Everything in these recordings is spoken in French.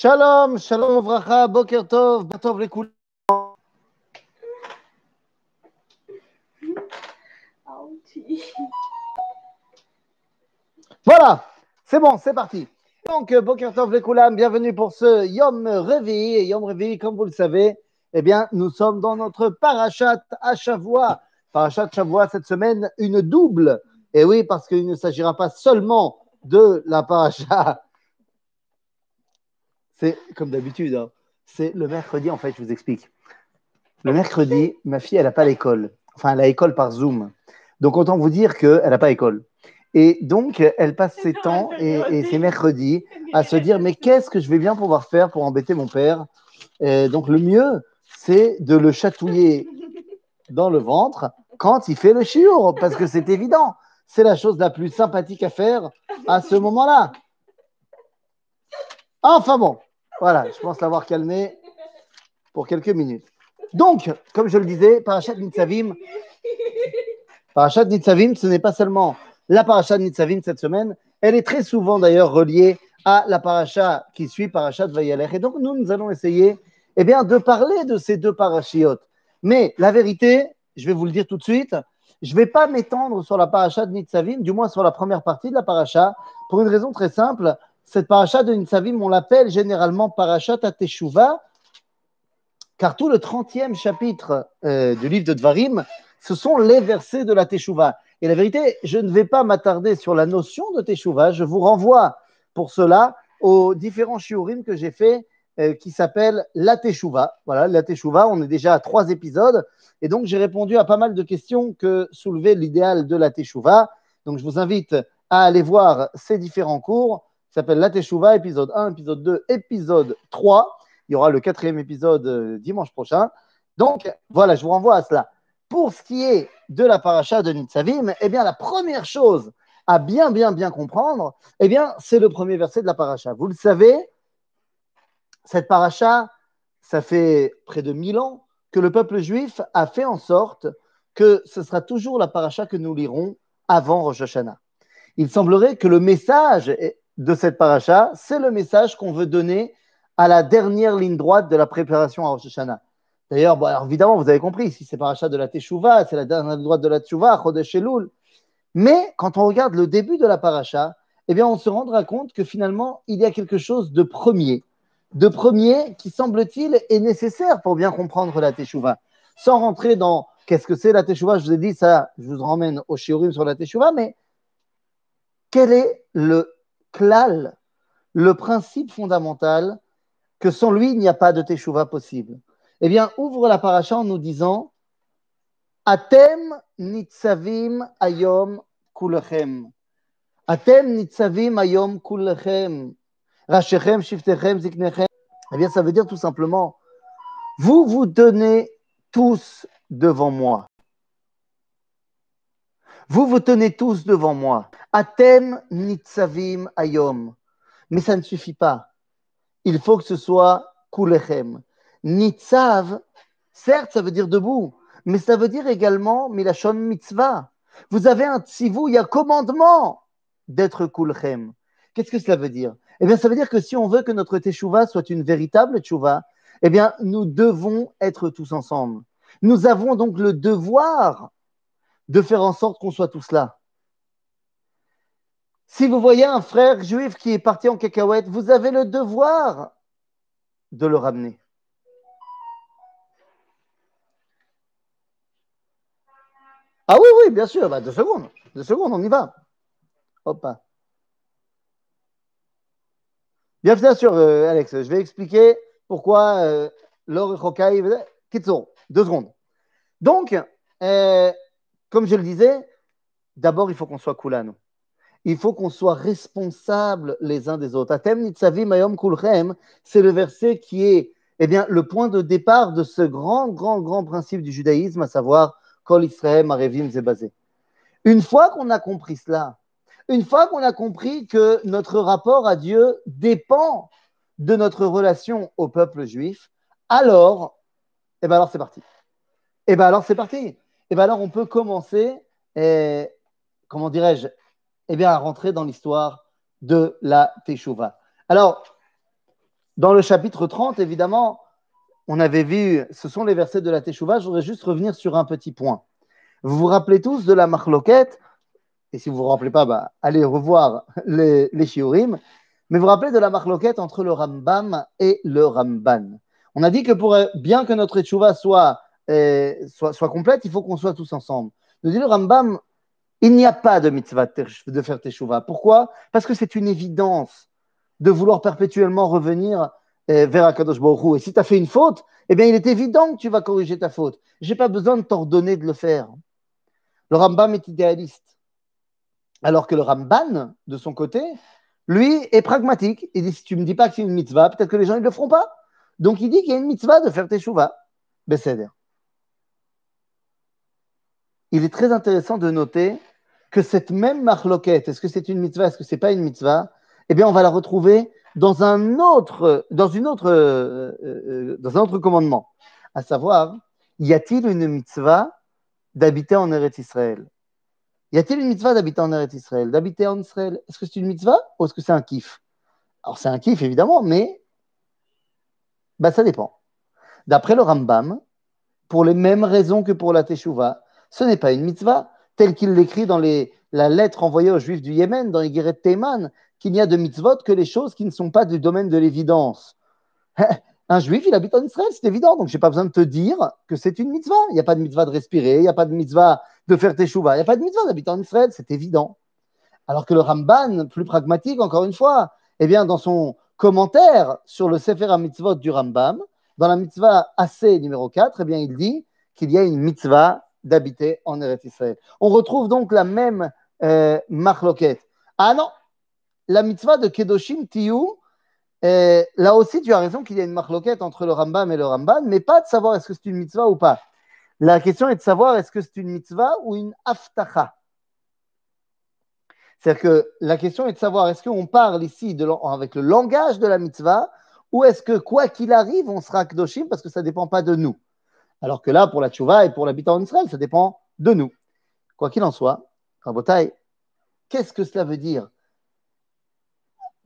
Shalom, shalom uvracha, boker tov, batov lekul. Voilà, c'est bon, c'est parti. Donc, euh, boker tov lekulam, bienvenue pour ce Yom Revi. Et Yom Revi, comme vous le savez, eh bien, nous sommes dans notre parachat à Shavua. Parachat Shavua cette semaine, une double. Et oui, parce qu'il ne s'agira pas seulement de la paracha. C'est comme d'habitude, hein. c'est le mercredi, en fait, je vous explique. Le mercredi, ma fille, elle n'a pas l'école. Enfin, elle a école par Zoom. Donc, autant vous dire qu'elle n'a pas école. Et donc, elle passe ses temps et, et ses mercredis à se dire Mais qu'est-ce que je vais bien pouvoir faire pour embêter mon père? Et Donc, le mieux, c'est de le chatouiller dans le ventre quand il fait le chiour, parce que c'est évident. C'est la chose la plus sympathique à faire à ce moment-là. Enfin bon, voilà, je pense l'avoir calmé pour quelques minutes. Donc, comme je le disais, Parashat Nitzavim, Parashat Nitzavim, ce n'est pas seulement la Parashat Nitzavim cette semaine, elle est très souvent d'ailleurs reliée à la Parashat qui suit, Parashat Vayalech. Et donc, nous, nous allons essayer eh bien, de parler de ces deux parachiotes. Mais la vérité, je vais vous le dire tout de suite, je ne vais pas m'étendre sur la paracha de Nitzavim, du moins sur la première partie de la paracha, pour une raison très simple. Cette paracha de Nitzavim, on l'appelle généralement parachat à car tout le 30e chapitre euh, du livre de Dvarim, ce sont les versets de la Teshuvah. Et la vérité, je ne vais pas m'attarder sur la notion de Teshuvah, je vous renvoie pour cela aux différents shiurim que j'ai faits euh, qui s'appelle La Teshuvah. Voilà, La Teshuvah, on est déjà à trois épisodes. Et donc, j'ai répondu à pas mal de questions que soulevait l'idéal de la Teshuvah. Donc, je vous invite à aller voir ces différents cours. S'appelle La Teshuvah, épisode 1, épisode 2, épisode 3. Il y aura le quatrième épisode euh, dimanche prochain. Donc, voilà, je vous renvoie à cela. Pour ce qui est de la paracha de Nitzavim, eh bien, la première chose à bien, bien, bien comprendre, eh bien, c'est le premier verset de la paracha. Vous le savez, cette paracha, ça fait près de mille ans que le peuple juif a fait en sorte que ce sera toujours la paracha que nous lirons avant Rosh Hashanah. Il semblerait que le message de cette paracha, c'est le message qu'on veut donner à la dernière ligne droite de la préparation à Rosh Hashanah. D'ailleurs, bon, évidemment, vous avez compris, si c'est paracha de la Teshuvah, c'est la dernière ligne droite de la Teshuvah, Chodesh Elul. Mais quand on regarde le début de la paracha, eh bien, on se rendra compte que finalement, il y a quelque chose de premier de premier qui, semble-t-il, est nécessaire pour bien comprendre la Teshuvah. Sans rentrer dans qu'est-ce que c'est la Teshuvah, je vous ai dit ça, je vous ramène au Shiurim sur la Teshuvah, mais quel est le klal, le principe fondamental que sans lui, il n'y a pas de Teshuvah possible Eh bien, ouvre la paracha en nous disant Atem nitzavim ayom kulchem. Atem nitzavim ayom kulchem. Rachem, Shiftechem, Ziknechem. Eh bien, ça veut dire tout simplement, vous vous tenez tous devant moi. Vous vous tenez tous devant moi. Atem nitzavim ayom. Mais ça ne suffit pas. Il faut que ce soit kulechem. Nitzav, certes, ça veut dire debout, mais ça veut dire également milachon mitzvah. Vous avez un tzivou, il y a commandement d'être kulchem. Qu'est-ce que cela veut dire? Eh bien, ça veut dire que si on veut que notre teshuva soit une véritable teshuva, eh bien, nous devons être tous ensemble. Nous avons donc le devoir de faire en sorte qu'on soit tous là. Si vous voyez un frère juif qui est parti en cacahuète, vous avez le devoir de le ramener. Ah oui, oui, bien sûr, bah, deux secondes, deux secondes, on y va. Hop. Bien, sûr, euh, Alex, je vais expliquer pourquoi euh, l'or Hokai. Deux secondes. Donc, euh, comme je le disais, d'abord, il faut qu'on soit Kulano. Il faut qu'on soit responsable les uns des autres. Atem nitzavim ayom kulchem, c'est le verset qui est eh bien, le point de départ de ce grand, grand, grand principe du judaïsme, à savoir Kol Israël Arevim Zebazé. Une fois qu'on a compris cela, une fois qu'on a compris que notre rapport à Dieu dépend de notre relation au peuple juif, alors, eh ben alors c'est parti. Eh ben alors c'est parti. Eh ben alors on peut commencer, eh, comment dirais-je, eh bien à rentrer dans l'histoire de la Teshuvah. Alors, Dans le chapitre 30, évidemment, on avait vu, ce sont les versets de la Teshuvah. Je voudrais juste revenir sur un petit point. Vous vous rappelez tous de la marloquette, et si vous ne vous rappelez pas, bah, allez revoir les, les shiurim, mais vous vous rappelez de la marloquette entre le Rambam et le Ramban? On a dit que pour bien que notre Teshuvah soit, euh, soit, soit complète, il faut qu'on soit tous ensemble. Nous dit le Rambam, il n'y a pas de mitzvah de faire Teshuvah. Pourquoi? Parce que c'est une évidence de vouloir perpétuellement revenir euh, vers Akadosh Baruch Et si tu as fait une faute, eh bien, il est évident que tu vas corriger ta faute. Je n'ai pas besoin de t'ordonner de le faire. Le Rambam est idéaliste. Alors que le Ramban, de son côté, lui, est pragmatique. Il dit si tu ne me dis pas que c'est une mitzvah, peut-être que les gens ne le feront pas. Donc, il dit qu'il y a une mitzvah de faire teshuva. Besséder. Il est très intéressant de noter que cette même marloquette, est-ce que c'est une mitzvah, est-ce que ce n'est pas une mitzvah Eh bien, on va la retrouver dans un autre, dans une autre, euh, euh, dans un autre commandement. À savoir, y a-t-il une mitzvah d'habiter en Eretz Israël? Y a-t-il une mitzvah d'habiter en Eretz Israël? D'habiter en Israël Est-ce que c'est une mitzvah ou est-ce que c'est un kiff? Alors c'est un kiff évidemment, mais bah, ça dépend. D'après le Rambam, pour les mêmes raisons que pour la Teshuvah, ce n'est pas une mitzvah, tel qu'il l'écrit dans la lettre envoyée aux Juifs du Yémen, dans les Guéret Théman, qu'il n'y a de mitzvot que les choses qui ne sont pas du domaine de l'évidence. Un juif, il habite en Israël, c'est évident. Donc, je n'ai pas besoin de te dire que c'est une mitzvah. Il n'y a pas de mitzvah de respirer, il n'y a pas de mitzvah de faire teshuva, il n'y a pas de mitzvah d'habiter en Israël, c'est évident. Alors que le Ramban, plus pragmatique, encore une fois, eh bien, dans son commentaire sur le Sefer mitzvot du Rambam, dans la mitzvah AC numéro 4, eh bien, il dit qu'il y a une mitzvah d'habiter en Eretz Israël. On retrouve donc la même euh, Ah non, la mitzvah de Kedoshim Tiyu, et là aussi, tu as raison qu'il y a une marloquette entre le Rambam et le Ramban, mais pas de savoir est-ce que c'est une mitzvah ou pas. La question est de savoir est-ce que c'est une mitzvah ou une aftacha. C'est-à-dire que la question est de savoir est-ce qu'on parle ici avec le langage de la mitzvah ou est-ce que quoi qu'il arrive, on sera kdoshim parce que ça ne dépend pas de nous. Alors que là, pour la tchouva et pour l'habitant en Israël, ça dépend de nous. Quoi qu'il en soit, Rabotai, qu'est-ce que cela veut dire?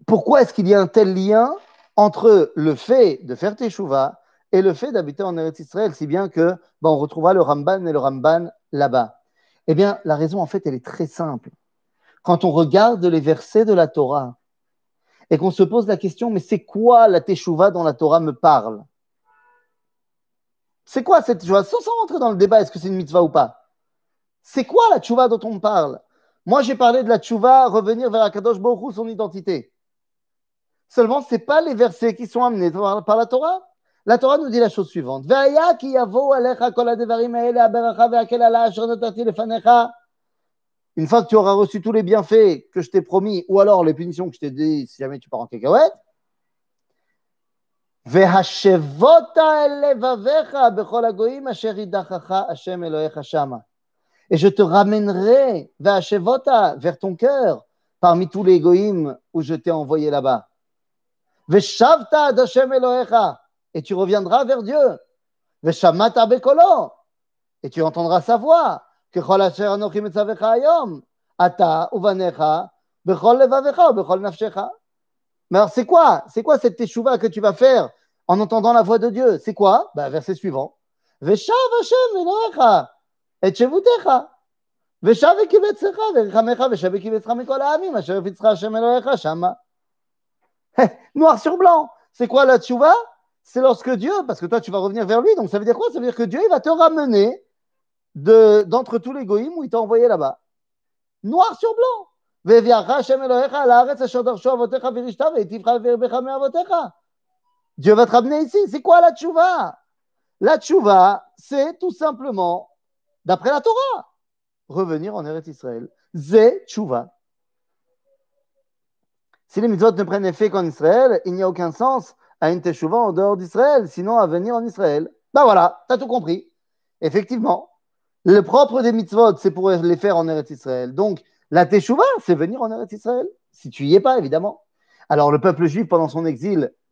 Pourquoi est-ce qu'il y a un tel lien entre le fait de faire teshuva et le fait d'habiter en Eretz Israël, si bien que ben, on retrouvera le Ramban et le Ramban là-bas? Eh bien, la raison, en fait, elle est très simple. Quand on regarde les versets de la Torah et qu'on se pose la question, mais c'est quoi la teshuva dont la Torah me parle? C'est quoi cette teshuva sans, rentrer dans le débat, est-ce que c'est une mitzvah ou pas? C'est quoi la teshuva dont on parle? Moi, j'ai parlé de la teshuva, revenir vers Akadosh Baruch son identité. Seulement, ce n'est pas les versets qui sont amenés par, la Torah. La Torah nous dit la chose suivante. Une fois que tu auras reçu tous les bienfaits que je t'ai promis, ou alors les punitions que je t'ai dit si jamais tu pars en cacahuète, et je te ramènerai vers ton cœur parmi tous les goïms où je t'ai envoyé là-bas. Et tu reviendras vers Dieu. Et tu entendras sa voix. Mais alors, c'est quoi C'est quoi cette teshuva que tu vas faire en entendant la voix de Dieu C'est quoi ben, Verset suivant. Veshav Hashem Elohecha et Shevutecha. ושב קיבצך ורחמך ושב קיבצך מכל העמים אשר הפיצך השם אלוהיך שמה Noir sur blanc. C'est quoi la tchouva C'est lorsque Dieu, parce que toi tu vas revenir vers lui, donc ça veut dire quoi Ça veut dire que Dieu il va te ramener d'entre tous les goïms où il t'a envoyé là-bas. Noir sur blanc. Dieu va te ramener ici. C'est quoi la tchouva? La tchouva, c'est tout simplement, d'après la Torah, revenir en Eretz Israël. Zé tchouva. Si les mitzvot ne prennent effet qu'en Israël, il n'y a aucun sens à une teshuva en dehors d'Israël, sinon à venir en Israël. Ben voilà, tu as tout compris. Effectivement, le propre des mitzvot, c'est pour les faire en Eretz Israël. Donc, la teshuva, c'est venir en Eretz Israël, si tu y es pas, évidemment. Alors, le peuple juif, pendant son exil,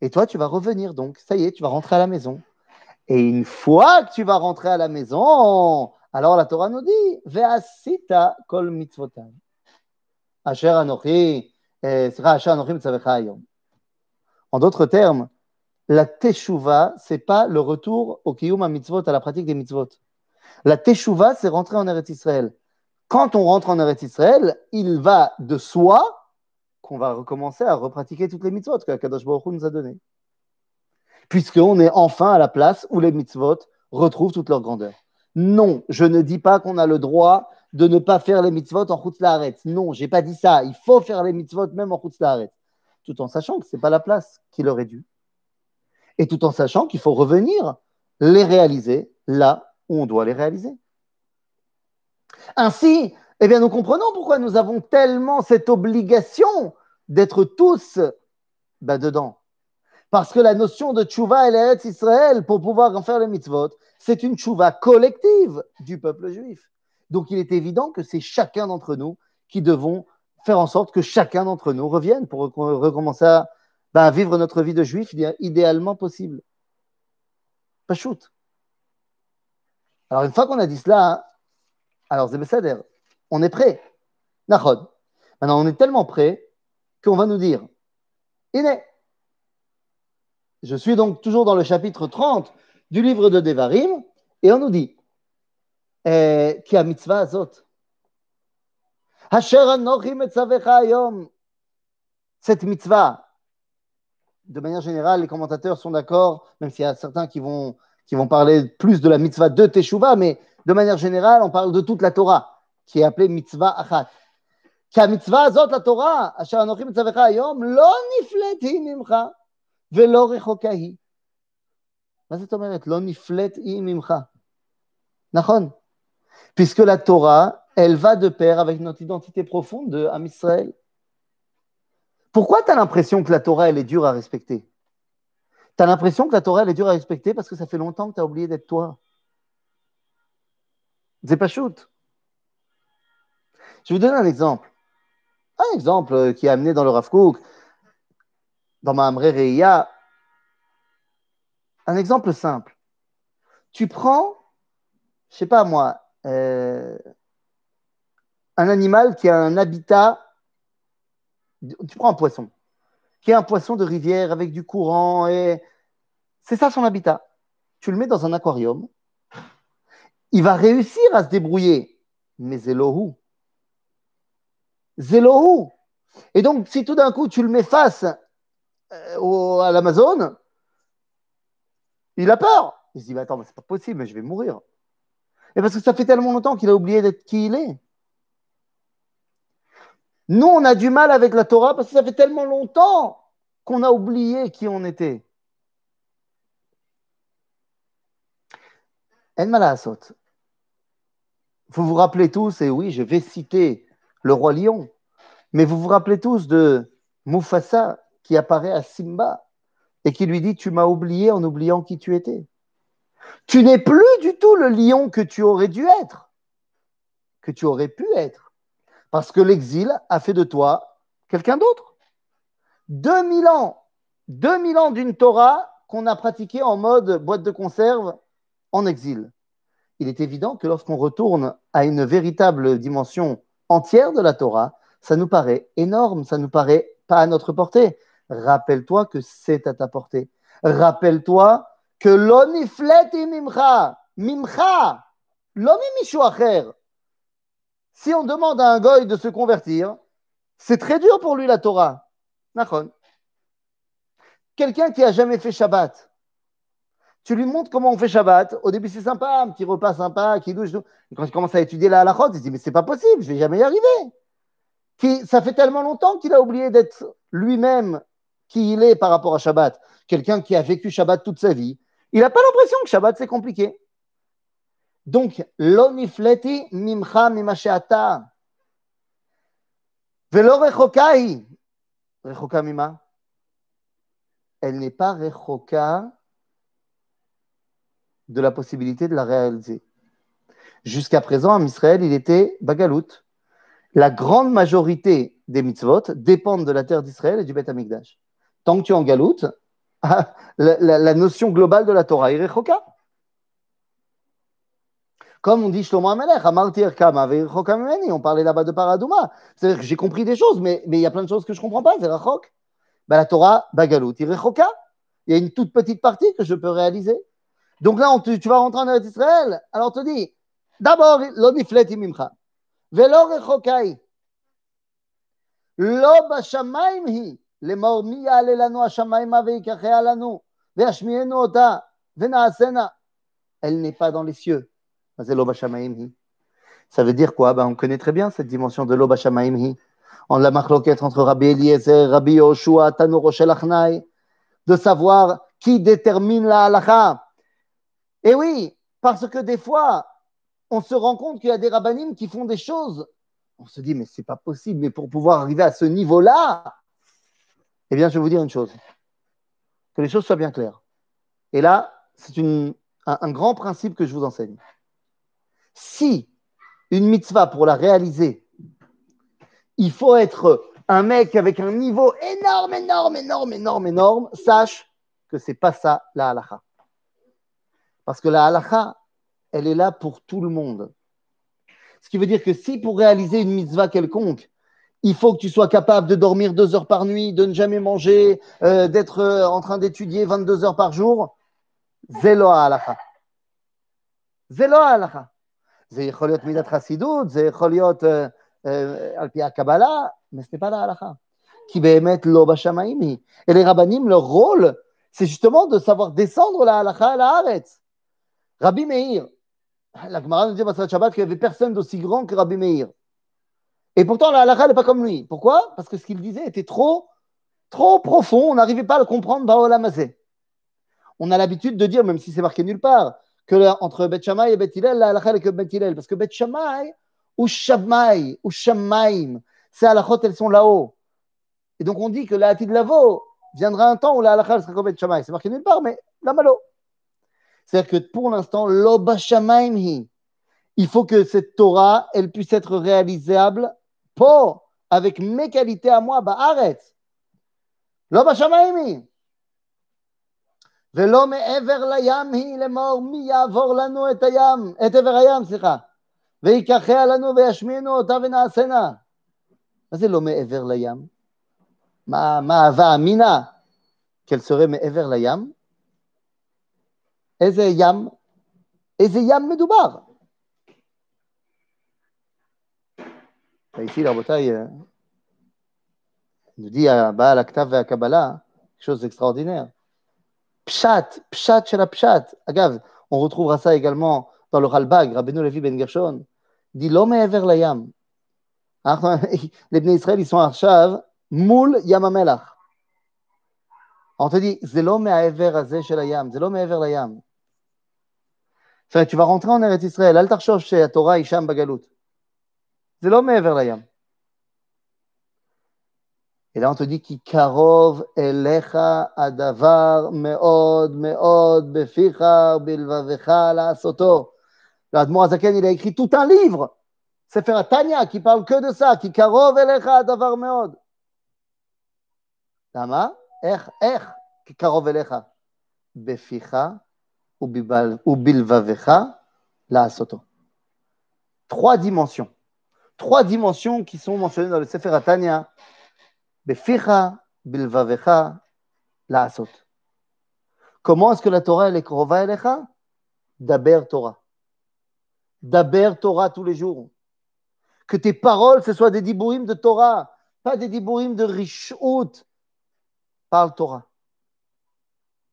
Et toi, tu vas revenir donc. Ça y est, tu vas rentrer à la maison. Et une fois que tu vas rentrer à la maison, alors la Torah nous dit Ve'asita kol. Asher anochi, eh, asher anochi. En d'autres termes, la teshuva, c'est pas le retour au kiyum à mitzvot, à la pratique des mitzvot. La teshuva, c'est rentrer en Eretz Israël. Quand on rentre en Eretz Israël, il va de soi qu'on va recommencer à repratiquer toutes les mitzvot que Kadosh Baruch Hu nous a données. Puisqu'on est enfin à la place où les mitzvot retrouvent toute leur grandeur. Non, je ne dis pas qu'on a le droit de ne pas faire les mitzvot en Chutz Laaretz. Non, j'ai pas dit ça. Il faut faire les mitzvot même en Chutz Laaretz. Tout en sachant que ce n'est pas la place qui leur est due. Et tout en sachant qu'il faut revenir les réaliser là où on doit les réaliser. Ainsi, eh bien, nous comprenons pourquoi nous avons tellement cette obligation d'être tous bah, dedans. Parce que la notion de tchouva et l'Eretz Israël, pour pouvoir en faire les mitzvot, c'est une tchouva collective du peuple juif. Donc il est évident que c'est chacun d'entre nous qui devons faire en sorte que chacun d'entre nous revienne pour recommencer à, bah, vivre notre vie de juif idéalement possible. Pas shoot. Alors une fois qu'on a dit cela, alors Zébessader, on est prêt. Nachod. Maintenant, on est tellement prêt qu'on va nous dire Iné. Je suis donc toujours dans le chapitre 30 du livre de Devarim, et on nous dit eh, Ki a mitzvah azot. Hasher anochi metzavecha ayom. Cette mitzvah, de manière générale, les commentateurs sont d'accord, même s'il y a certains qui vont, qui vont parler plus de la mitzvah de Teshuvah, mais de manière générale, on parle de toute la Torah qui est appelée mitzvah achat. שהמצווה הזאת לתורה, אשר אנוכי מצווך היום, לא נפלט היא ממך ולא רחוקה היא. מה זאת אומרת? לא נפלט היא ממך. נכון. Puisque la Torah, elle va de pair avec notre identité profonde de Am Israël. Pourquoi tu as l'impression que la Torah, elle est dure à respecter Tu as l'impression que la Torah, elle est dure à respecter parce que ça fait longtemps que tu as oublié d'être toi. C'est pas shoot. Je vais vous donner un exemple. Un exemple qui est amené dans le Rav dans ma Reiya. Un exemple simple. Tu prends, je sais pas moi, euh, un animal qui a un habitat. Tu prends un poisson, qui est un poisson de rivière avec du courant et c'est ça son habitat. Tu le mets dans un aquarium. Il va réussir à se débrouiller, mais c'est l'eau Zélohou. Et donc, si tout d'un coup tu le mets face euh, à l'Amazon, il a peur. Il se dit, mais attends, mais c'est pas possible, mais je vais mourir. Et parce que ça fait tellement longtemps qu'il a oublié d'être qui il est. Nous, on a du mal avec la Torah parce que ça fait tellement longtemps qu'on a oublié qui on était. El Malasot. Vous vous rappelez tous, et oui, je vais citer le roi lion. Mais vous vous rappelez tous de Mufasa qui apparaît à Simba et qui lui dit Tu m'as oublié en oubliant qui tu étais. Tu n'es plus du tout le lion que tu aurais dû être, que tu aurais pu être, parce que l'exil a fait de toi quelqu'un d'autre. 2000 ans, 2000 ans d'une Torah qu'on a pratiquée en mode boîte de conserve en exil. Il est évident que lorsqu'on retourne à une véritable dimension entière de la Torah, ça nous paraît énorme, ça nous paraît pas à notre portée. Rappelle-toi que c'est à ta portée. Rappelle-toi que l'oniflet mimcha, mimcha, acher. Si on demande à un goy de se convertir, c'est très dur pour lui la Torah. Quelqu'un qui a jamais fait Shabbat, tu lui montres comment on fait Shabbat. Au début, c'est sympa, un petit repas sympa, qui douche. Et quand il commence à étudier la halachot, il se dit Mais c'est pas possible, je vais jamais y arriver. Ça fait tellement longtemps qu'il a oublié d'être lui-même qui il est par rapport à Shabbat. Quelqu'un qui a vécu Shabbat toute sa vie. Il n'a pas l'impression que Shabbat, c'est compliqué. Donc, l'onifleti mimcha mimasheata. Velo rechokai. Rechoka mima. Elle n'est pas rechoka de la possibilité de la réaliser. Jusqu'à présent, en Israël, il était bagalout. La grande majorité des mitzvot dépendent de la terre d'Israël et du Beth Amikdash. Tant que tu es en galoute, la, notion globale de la Torah est rechoka. Comme on dit Shlomo Amelech, Amartir Kama, on parlait là-bas de Paradouma. C'est-à-dire que j'ai compris des choses, mais il y a plein de choses que je ne comprends pas, c'est. Ben, la Torah, Bagalout, il y a une toute petite partie que je peux réaliser. Donc là, on tu, tu, vas rentrer en Israël, alors on te dit, d'abord, lo nifleti mimcha, velo rechokai, lo bashamayim hi, לאמור מי יעלה לנו השמיימה ויקחה לנו וישמיענו אותה ונעשנה. Elle n'est pas dans les cieux. Ça veut dire quoi ben, On connaît très bien cette dimension de l'Oba Shamaimhi. On la marloquette entre Rabbi Eliezer, Rabbi Yoshua, Tano Rochel Achnai, de savoir qui détermine la halakha. Et oui, parce que des fois, on se rend compte qu'il y a des rabbinim qui font des choses. On se dit, mais c'est pas possible, mais pour pouvoir arriver à ce niveau-là, eh bien, je vais vous dire une chose. Que les choses soient bien claires. Et là, c'est un, un grand principe que je vous enseigne si une mitzvah, pour la réaliser, il faut être un mec avec un niveau énorme, énorme, énorme, énorme, énorme, sache que c'est pas ça la halakha. Parce que la halakha, elle est là pour tout le monde. Ce qui veut dire que si pour réaliser une mitzvah quelconque, il faut que tu sois capable de dormir deux heures par nuit, de ne jamais manger, euh, d'être euh, en train d'étudier 22 heures par jour, zélo halakha. Zélo halakha. זה יכול להיות מידת חסידות, זה יכול להיות uh, uh, על פי הקבלה, mais ce n'est pas la halakha. Qui באמת לא בשמיים היא. Et les rabbinim, leur rôle, c'est justement de savoir descendre la halakha à la haaretz. Rabbi Meir, la Gemara nous dit dans Shabbat qu'il n'y avait personne d'aussi grand que Rabbi Meir. Et pourtant, la halakha n'est pas comme lui. Pourquoi? Parce que ce qu'il disait était trop, trop profond, on n'arrivait pas à le comprendre Baolamazé. On a l'habitude de dire, même si c'est marqué nulle part, que entre Bet Shammai et Bet Hillel, la halakha est que Bet. Parce que Bet Shammai ou Shammai ou Shammaim, ces halakhot, elles sont là-haut. Et donc on dit que la de Lavo viendra un temps où la halakha sera comme Bet. C'est marqué nulle part, mais la malo. C'est-à-dire que pour l'instant, l'Oba Shamaim il faut que cette Torah, elle puisse être réalisable pour, avec mes qualités à moi, bah arrête. L'Oba Shamaim ולא מעבר לים היא לאמור מי יעבור לנו את הים, את עבר הים, סליחה, ויקחיה לנו וישמיענו אותה ונעשנה. מה זה לא מעבר לים? מה, מה הווה אמינא? qu'elle serait מעבר לים? Ezeyam, Ezeyam Medoubar. Ici, la bataille nous dit à Baal Aktav et à Kabbalah, chose extraordinaire. Pshat, Pshat chez la Pshat. On retrouvera ça également dans le Ralbag, Rabbeinu Levi Ben Gershon. Dit l'homme est Yam. Les Bnei Israël, ils sont à Arshav, moul Yamamelach. On te dit, c'est l'homme est vers la Yam, c'est Yam. זאת אומרת, שוורונטרון ארץ ישראל, אל תחשוב שהתורה היא שם בגלות. זה לא מעבר לים. אלא תודי כי קרוב אליך הדבר מאוד מאוד בפיך ובלבבך לעשותו. והאדמו"ר הזקן ידעי כי תותא לעבר. ספר התניא, כי פעם קודסה, כי קרוב אליך הדבר מאוד. למה? איך, איך קרוב אליך? בפיך Trois dimensions. Trois dimensions qui sont mentionnées dans le Sefer Tanya Beficha bilvavecha laasot. Comment est-ce que la Torah elle est krova elecha? Daber Torah. Daber Torah tous les jours. Que tes paroles, ce soient des dibourim de Torah, pas des dibourim de rishout. Parle Torah.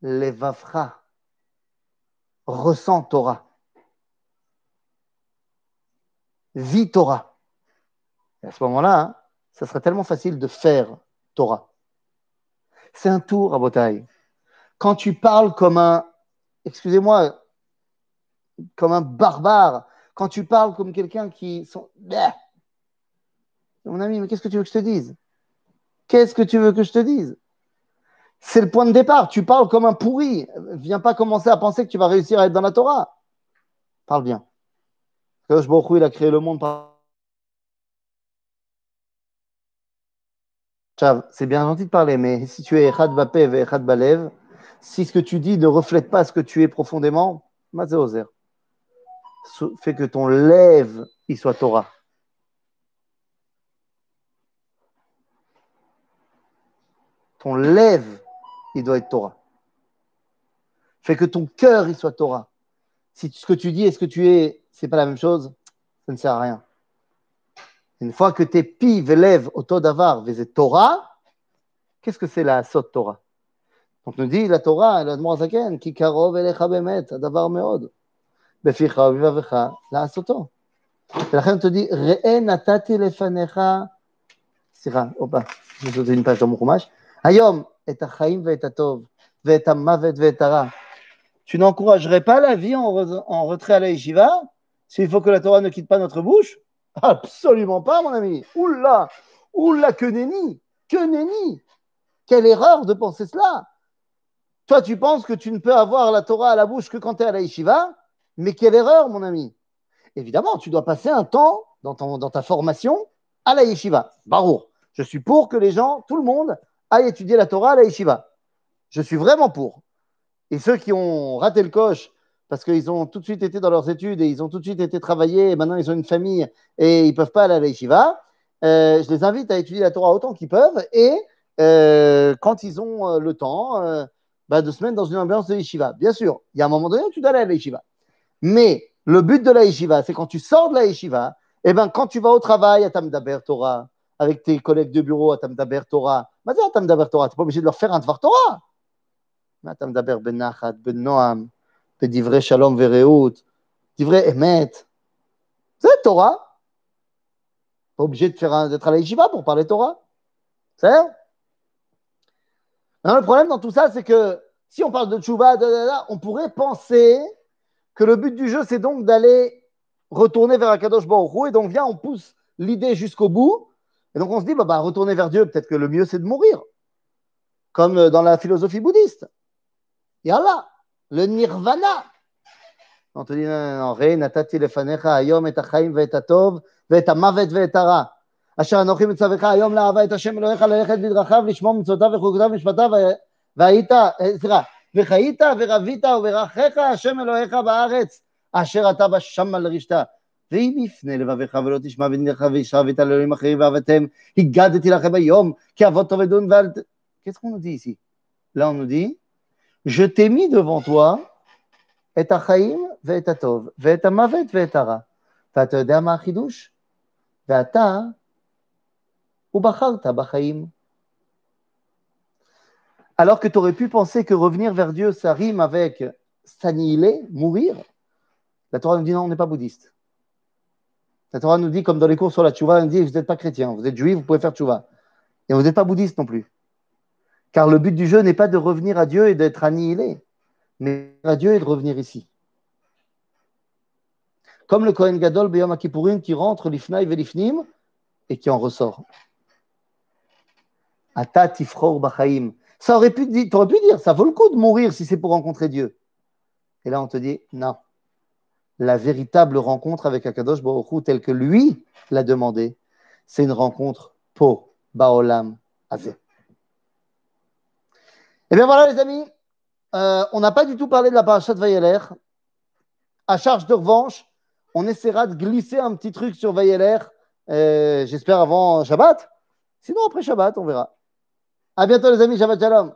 Levavcha. Ressens Torah. Vis Torah. Et à ce moment-là, hein, ça serait tellement facile de faire Torah. C'est un tour à Botaï. Quand tu parles comme un, excusez-moi, comme un barbare, quand tu parles comme quelqu'un qui sont, Mon ami, mais qu'est-ce que tu veux que je te dise? Qu'est-ce que tu veux que je te dise? C'est le point de départ. Tu parles comme un pourri. Viens pas commencer à penser que tu vas réussir à être dans la Torah. Parle bien. Kadosh Baruch il a créé le monde par. C'est bien gentil de parler, mais si tu es Echad Bapev et Echad Balev, si ce que tu dis ne reflète pas ce que tu es profondément, Ozer. Fais que ton lève, il soit Torah. Ton lève, il doit être Torah. Fais que ton cœur, il soit Torah. Si ce que tu dis et ce que tu es, c'est pas la même chose, ça ne sert à rien. Une fois que tes pives lèvent au taux d'avar, Torah, qu'est-ce que c'est la sot Torah Donc nous dit la Torah, la Zaken, qui karov elecha bemet, adavar meod. בפיך ובבבך לעשותו. ולכן on te dit, ראה נתתי לפניך, סליחה, הופה, יש עוד une page dans mon חומש, היום tu n'encouragerais pas la vie en, retrait à la yeshiva s'il faut que la Torah ne quitte pas notre bouche? Absolument pas, mon ami. Oula! Oula, que nenni! Que nenni! Quelle erreur de penser cela! Toi, tu penses que tu ne peux avoir la Torah à la bouche que quand tu es à la yeshiva? Mais quelle erreur, mon ami. Évidemment, tu dois passer un temps dans, ta formation à la yeshiva. Barour. Je suis pour que les gens, tout le monde, aille étudier la Torah à la yeshiva. Je suis vraiment pour. Et ceux qui ont raté le coche parce qu'ils ont tout de suite été dans leurs études et ils ont tout de suite été travaillés et maintenant ils ont une famille et ils ne peuvent pas aller à la yeshiva, euh, je les invite à étudier la Torah autant qu'ils peuvent et euh, quand ils ont euh, le temps, bah, de se mettre dans une ambiance de yeshiva. Bien sûr, il y a un moment donné où tu dois aller à la yeshiva. Mais le but de la yeshiva, c'est quand tu sors de la yeshiva, et eh ben, quand tu vas au travail à Tamdaber Torah, avec tes collègues de bureau à Tamdaber Torah, tu n'es pas obligé de leur faire un Dvar Torah. À Tamdaber Ben Nachat, Ben Noam, Ben Shalom Vereut, Divrei Emet. C'est Torah. Pas obligé de faire d'être à la pour parler Torah. C'est Le problème dans tout ça, c'est que si on parle de tchouva, on pourrait penser que le but du jeu, c'est donc d'aller retourner vers Akadosh Baruch Et donc, viens, on pousse l'idée jusqu'au bout. Et donc, on se dit, bah, bah retourner vers Dieu, peut-être que le mieux, c'est de mourir. Comme dans la philosophie bouddhiste. Yallah, le nirvana. On te dit, non, non, re, natati lefanecha ayom et וחיית ורבית וברכך השם אלוהיך בארץ אשר אתה בה שמה לרשתה. ואם יפנה לבביך ולא תשמע ונלך וישרבת על אלוהים אחרים ועבדתם, הגדתי לכם היום כי אבות טוב ודון ואל... Qu'est-ce qu'on nous dit ici Là, on nous dit Je t'ai mis devant toi את החיים ואת הטוב, ואת המוות ואת הרע. ואתה יודע מה החידוש? ואתה, ובחרת בחיים. Alors que tu aurais pu penser que revenir vers Dieu, ça rime avec s'annihiler, mourir. La Torah nous dit non, on n'est pas bouddhiste. La Torah nous dit, comme dans les cours sur la tchouva, nous dit vous n'êtes pas chrétien, vous êtes juif, vous pouvez faire tchouva. Et vous n'êtes pas bouddhiste non plus. Car le but du jeu n'est pas de revenir à Dieu et d'être annihilé, mais à Dieu et de revenir ici. Comme le Kohen Gadol Beyom Kippourim qui rentre l'ifnaï velifnim et qui en ressort. Ata tifror bachaim. Ça aurait aurais pu dire, ça vaut le coup de mourir si c'est pour rencontrer Dieu. Et là, on te dit, non. La véritable rencontre avec Akadosh Baruch telle que lui l'a demandé, c'est une rencontre pour Baolam Azeh. Et eh bien voilà, les amis, euh, on n'a pas du tout parlé de la parachat Vayeler. À charge de revanche, on essaiera de glisser un petit truc sur Vayeler, euh, j'espère avant Shabbat. Sinon, après Shabbat, on verra. À bientôt les amis, Shabbat Shalom.